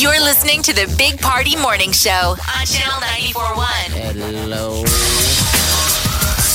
You're listening to the Big Party Morning Show on Channel 941. Hello.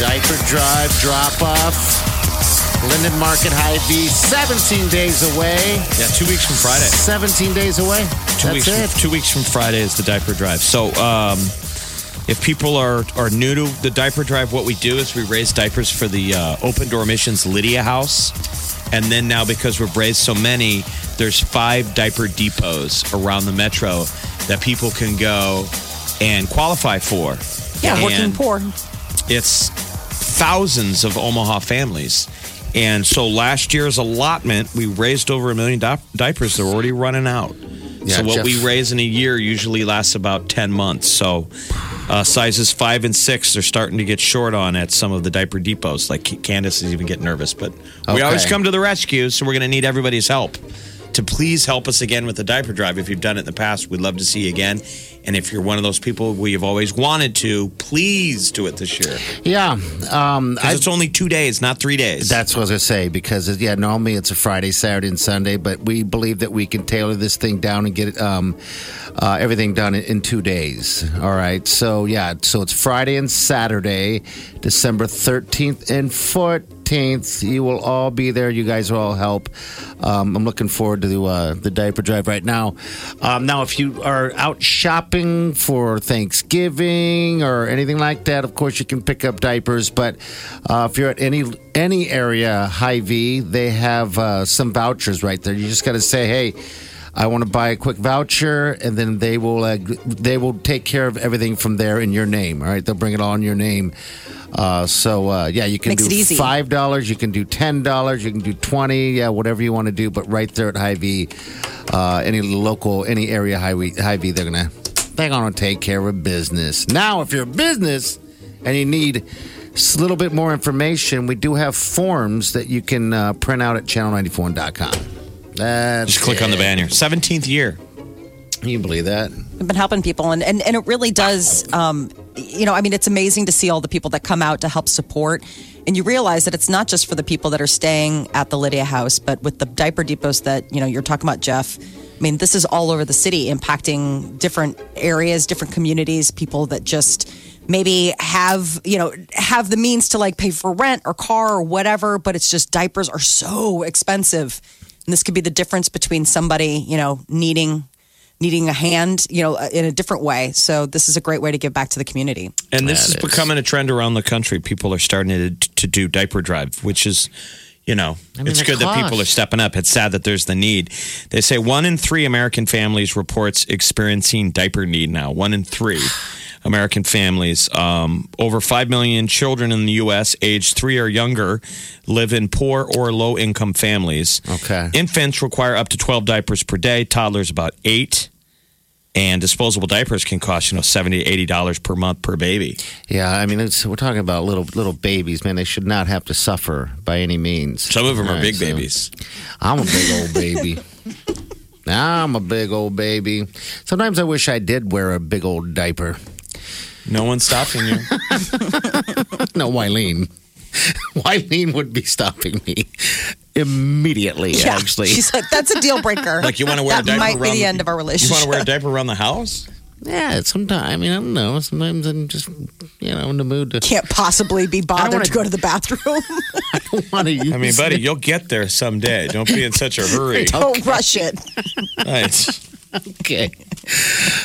Diaper drive, drop off. Linden Market High V, 17 days away. Yeah, two weeks from Friday. 17 days away. Two That's weeks. it. From, two weeks from Friday is the diaper drive. So, um, if people are are new to the diaper drive, what we do is we raise diapers for the uh, Open Door Missions Lydia House, and then now because we've raised so many, there's five diaper depots around the metro that people can go and qualify for. Yeah, working poor. It's thousands of Omaha families. And so last year's allotment, we raised over a million di- diapers. They're already running out. Yeah, so what Jeff- we raise in a year usually lasts about 10 months. So uh, sizes five and six, they're starting to get short on at some of the diaper depots. Like Candace is even getting nervous. But we always come to the rescue, so we're going to need everybody's help. To please help us again with the diaper drive. If you've done it in the past, we'd love to see you again. And if you're one of those people we've always wanted to, please do it this year. Yeah. Um, I, it's only two days, not three days. that's what I was going to say because, yeah, normally it's a Friday, Saturday, and Sunday, but we believe that we can tailor this thing down and get um, uh, everything done in, in two days. All right. So, yeah, so it's Friday and Saturday, December 13th and 14th. You will all be there. You guys will all help. Um, I'm looking forward to uh, the diaper drive right now. Um, now, if you are out shopping for Thanksgiving or anything like that, of course you can pick up diapers. But uh, if you're at any any area, Hy-Vee, they have uh, some vouchers right there. You just got to say, hey. I want to buy a quick voucher, and then they will uh, they will take care of everything from there in your name. All right, they'll bring it all in your name. Uh, so uh, yeah, you can Makes do five dollars, you can do ten dollars, you can do twenty, yeah, whatever you want to do. But right there at Hy-Vee, uh, any local, any area Hy-Vee, High V, they're gonna they're gonna take care of business. Now, if you're a business and you need a little bit more information, we do have forms that you can uh, print out at channel94.com. That's Just click on the banner. 17th year. Can you believe that? I've been helping people, and, and, and it really does. Um, you know, I mean, it's amazing to see all the people that come out to help support. And you realize that it's not just for the people that are staying at the Lydia House, but with the diaper depots that you know you're talking about, Jeff. I mean, this is all over the city, impacting different areas, different communities, people that just maybe have you know have the means to like pay for rent or car or whatever, but it's just diapers are so expensive, and this could be the difference between somebody you know needing needing a hand, you know, in a different way. So this is a great way to give back to the community. And this That is is. becoming a trend around the country. People are starting to, to do diaper drive, which is, you know, I mean, it's good that people are stepping up. It's sad that there's the need. They say one in three American families reports experiencing diaper need now. One in three American families. Um, over 5 million children in the U.S., aged three or younger, live in poor or low income families. Okay. Infants require up to 12 diapers per day, toddlers about eight. And disposable diapers can cost, you know, 70 to $80 per month per baby. Yeah, I mean, it's, we're talking about little little babies, man. They should not have to suffer by any means. Some of them All are right, big so- babies. I'm a big old baby. I'm a big old baby. Sometimes I wish I did wear a big old diaper. No one's stopping you. No, Wileen. Wileen would be stopping me immediately, actually. she's like, that's a deal breaker. Like you want to wear that a diaper might be around the end of our relationship. You want to wear a diaper around the house? yeah, sometimes, I mean, I don't know. Sometimes I'm just, you know, in the mood to. Can't possibly be bothered wanna- to go to the bathroom. want to use I mean, buddy, you'll get there someday. Don't be in such a hurry. Don't rush it. Right. Okay.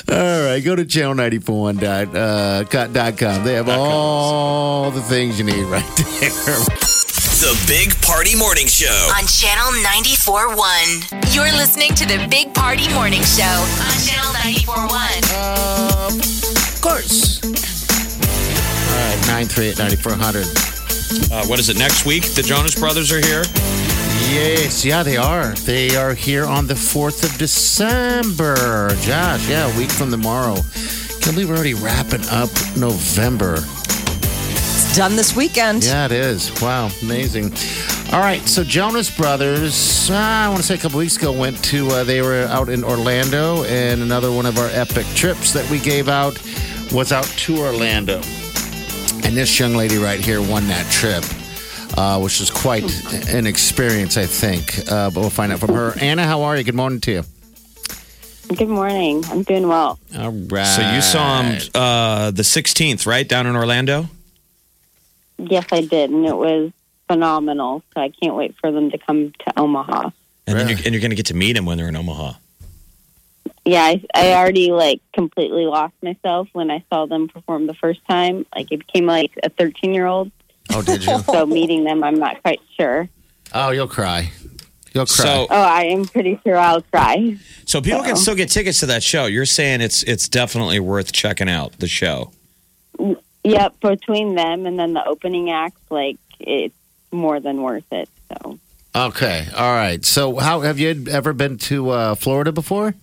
All right. Go to channel94.com. Uh, they have all the things you need right there. The Big Party Morning Show. On Channel 94.1. You're listening to the Big Party Morning Show on Channel 94.1. Of course. All right. 938 9400. Uh, what is it? Next week, the Jonas Brothers are here. Yes, yeah, they are. They are here on the 4th of December. Josh, yeah, a week from tomorrow. Can't believe we're already wrapping up November. It's done this weekend. Yeah, it is. Wow, amazing. All right, so Jonas Brothers, uh, I want to say a couple weeks ago, went to, uh, they were out in Orlando, and another one of our epic trips that we gave out was out to Orlando. And this young lady right here won that trip, uh, which was quite an experience, I think. Uh, but we'll find out from her. Anna, how are you? Good morning to you. Good morning. I'm doing well. All right. So you saw him uh, the 16th, right, down in Orlando? Yes, I did, and it was phenomenal. So I can't wait for them to come to Omaha. And then you're, and you're going to get to meet them when they're in Omaha. Yeah, I, I already like completely lost myself when I saw them perform the first time. Like it became like a 13 year old. Oh, did you? So meeting them, I'm not quite sure. oh, you'll cry. You'll cry. So, Oh, I am pretty sure I'll cry. so people can still get tickets to that show. You're saying it's it's definitely worth checking out the show. Yep, between them and then the opening act, like it's more than worth it. So okay. All right. So, how have you ever been to uh, Florida before?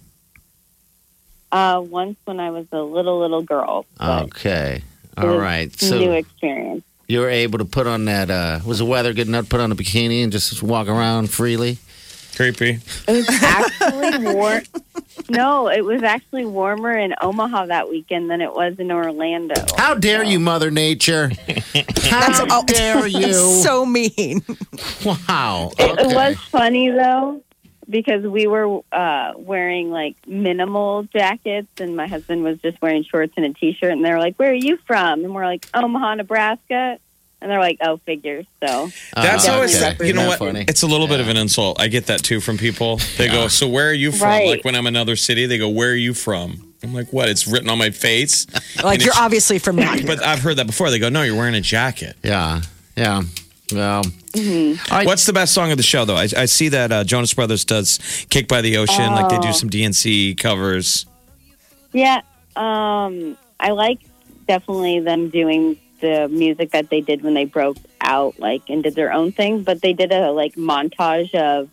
uh, once when I was a little little girl, Okay. All right. All was right. a new So experience. you were able to put on that. Uh, was the weather good enough to put on a bikini and just walk around freely? Creepy. It was actually warm. No, it was actually warmer in Omaha that weekend than it was in Orlando. How dare you, Mother Nature? How dare you? so mean. wow. It Okay. was funny though because we were uh, wearing like minimal jackets, and my husband was just wearing shorts and a t-shirt. And they were like, "Where are you from?" And we're like, "Omaha, Nebraska." And they're like, "Oh, figures." So That's Oh, always, okay. you know Isn't what? funny? It's a little bit of an insult. I get that too from people. They go, So where are you from? Right. Like when I'm in another city, they go, Where are you from? I'm like, What? It's written on my face. Like you're obviously from not here. But I've heard that before. They go, No, you're wearing a jacket. Yeah. Yeah. Well. Mm-hmm. I- What's the best song of the show, though? I, I see that uh, Jonas Brothers does "Cake by the Ocean," like they do some DNCE covers. yeah, um, I like definitely them doing the music that they did when they broke out, like and did their own thing. But they did a like montage of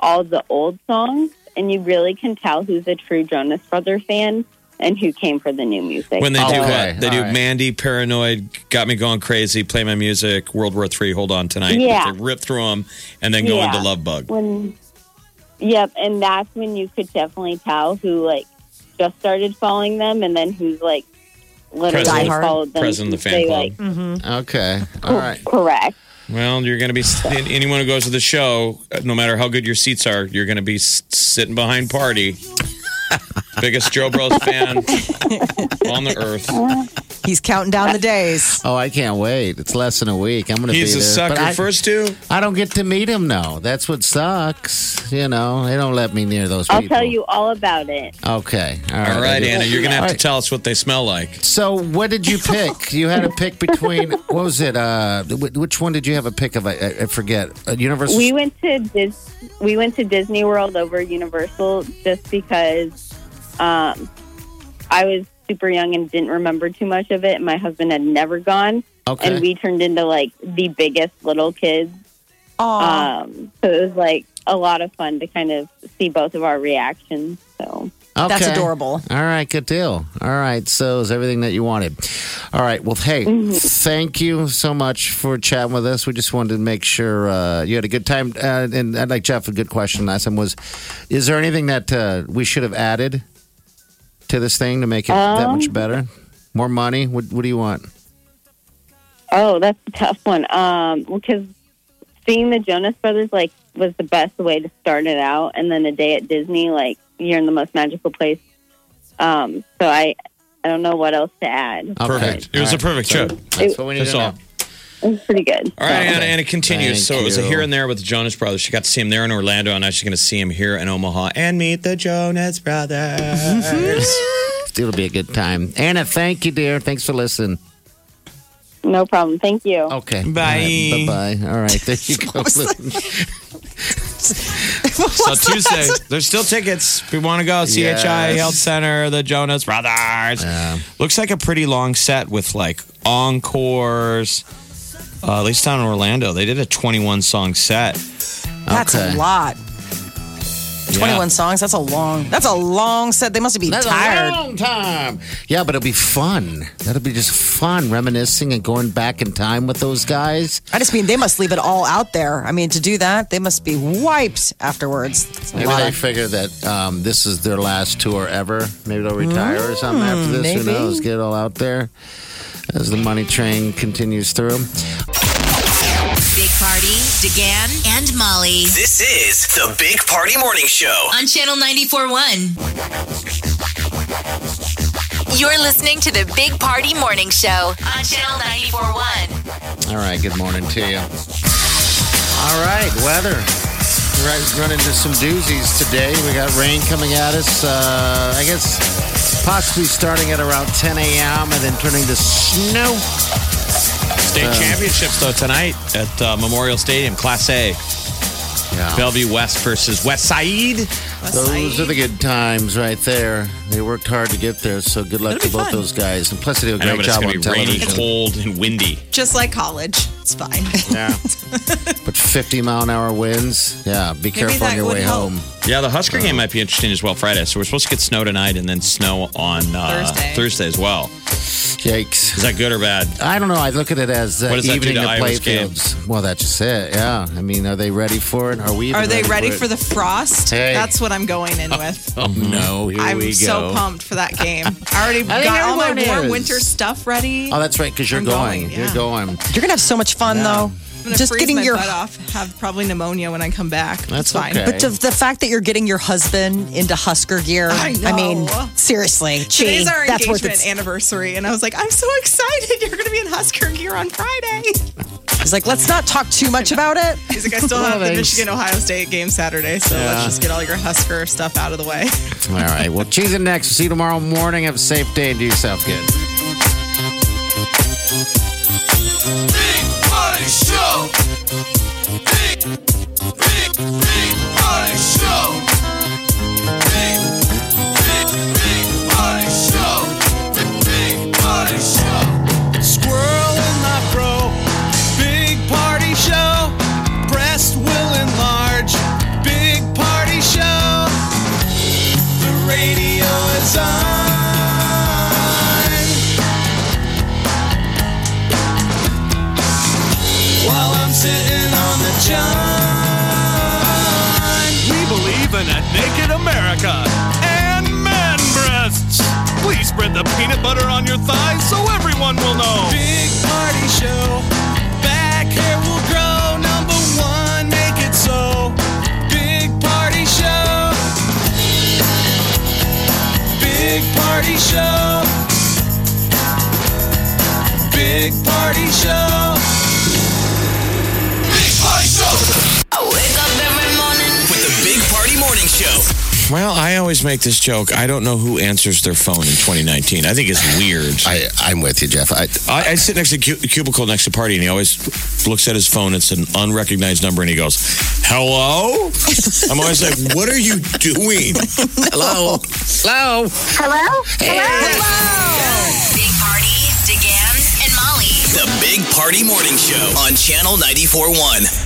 all the old songs, and you really can tell who's a true Jonas Brother fan and who came for the new music. When they do Okay, what? They all do right. "Mandy," "Paranoid," "Got Me Going Crazy," "Play My Music," "World War Three," "Hold On Tonight." Yeah. They rip through them and then go Yeah. into "Love Bug." when yep and that's when you could definitely tell who like just started following them and then who's like literally President- followed them President of the since fan they, club. like Okay. All right. correct Well, you're going to be anyone who goes to the show, uh, no matter how good your seats are, you're going to be sitting behind party. Biggest Joe Bros fan on the earth. He's counting down the days. Oh, I can't wait. It's less than a week. I'm going to be He's a there. sucker. But I, First two, I don't get to meet him, though. That's what sucks. You know, they don't let me near those people. i'll people. tell you all about it Okay. All right. all right, Anna, you're going to have All to tell us what they smell like. So, what did you pick? you had a pick between what was it? Uh, wh- which one did you have a pick of? I, I I forget. Uh, Universal. we went to Dis- we went to disney world over universal just because um i was super young and didn't remember too much of it my husband had never gone okay. and we turned into like the biggest little kids Aw. Um, so it was like a lot of fun to kind of see both of our reactions. So That's adorable. All right, good deal. All right, so is everything that you wanted. All right, well, hey, thank you so much for chatting with us. We just wanted to make sure uh, you had a good time. Uh, and I'd like Jeff, a good question last time was Is there anything that uh, we should have added to this thing to make it that much better? More money? What, what do you want? oh, that's a tough one. Um, because seeing the Jonas Brothers like was the best way to start it out, and then a day at Disney, like you're in the most magical place. Um, so I I don't know what else to add. Okay. Perfect. It was All a perfect show. That's what we need That's to all. know. It was pretty good. All right, So- Anna, and it continues. Thank so it was a you. here and there with the Jonas Brothers. She got to see him there in Orlando, and now she's going to see him here in Omaha and meet the Jonas Brothers. It'll be a good time. Anna, thank you, dear. Thanks for listening. No problem. Thank you. Okay. Bye. Bye bye. All right, there you go. so Tuesday, there's still tickets. If we want to go, CHI Yes. Health Center, the Jonas Brothers. Looks like a pretty long set with like encores. Uh, at least down in Orlando, they did a 21 song set. That's Okay. a lot. Yeah. 21 songs. That's a long. That's a long set. They must be That's tired. a long time. Yeah, but it'll be fun. That'll be just fun, reminiscing and going back in time with those guys. I just mean they must leave it all out there. I mean, to do that, they must be wiped afterwards. Maybe they of- figure that um, this is their last tour ever. Maybe they'll retire or something after this. maybe. Who knows? Get it all out there as the money train continues through. Big Party, DeGan, and Molly This is the Big Party Morning Show. on Channel 94.1. You're listening to the Big Party Morning Show on Channel 94.1. All right, good morning to you. All right, weather. We're right, run into some doozies today. We got rain coming at us. Uh, I guess possibly starting at around 10 a.m. and then turning to snow. State championships though tonight at uh, Memorial Stadium, Class A. Yeah. Bellevue West versus West Side. Those are the good times right there. They worked hard to get there, so good luck It'll to both fun. those guys. And plus, they do a I know, great but it's job going on to be rainy, cold, and windy. Just like college. It's fine. Yeah. but 50 mile an hour winds. Yeah, be careful on your way help. home. Yeah, the Husker game might be interesting as well Friday. So we're supposed to get snow tonight and then snow on uh, Thursday. Thursday as well. Yikes. Is that good or bad? I don't know. I look at it as uh, What does that do evening to the play Iowa's game? fields. Well, that's just it. Yeah. I mean, are they ready for it? Are we? even Are they ready it? for the frost? Hey. That's what I'm going in with. Oh no! Here I'm we go. so pumped for that game. I already think got all my everyone warm is. winter stuff ready. Oh, that's right. Because you're I'm going. going, You're going. You're gonna have so much fun though. I'm gonna Just freeze getting my your butt off. Have probably pneumonia when I come back. That's it's fine. okay. But the, the fact that you're getting your husband into Husker gear, I mean, know. seriously, gee, Today's our that's worth engagement it. anniversary, and I was like, I'm so excited. You're going to be in Husker gear on Friday. He's like, let's not talk too much about it. He's like, I still have the Thanks. Michigan Ohio State game Saturday, so Yeah. let's just get all your Husker stuff out of the way. All right. Well, cheese it next. See you tomorrow morning. Have a safe day and do yourself good. Your thighs so everyone will know. Big party show. Back hair will grow. Number one, make it so. Big party show. Big party show. Big party show. Well, I always make this joke. I don't know who answers their phone in 2019. I think it's weird. I, I'm with you, Jeff. I, I, I sit next to cu- cubicle next to party, and he always looks at his phone. It's an unrecognized number, and he goes, "Hello." I'm always like, "What are you doing?" hello. Hello. Hello? Hello? Hello! Big Party, DeGan, and Molly. The Big Party Morning Show on Channel 94.1.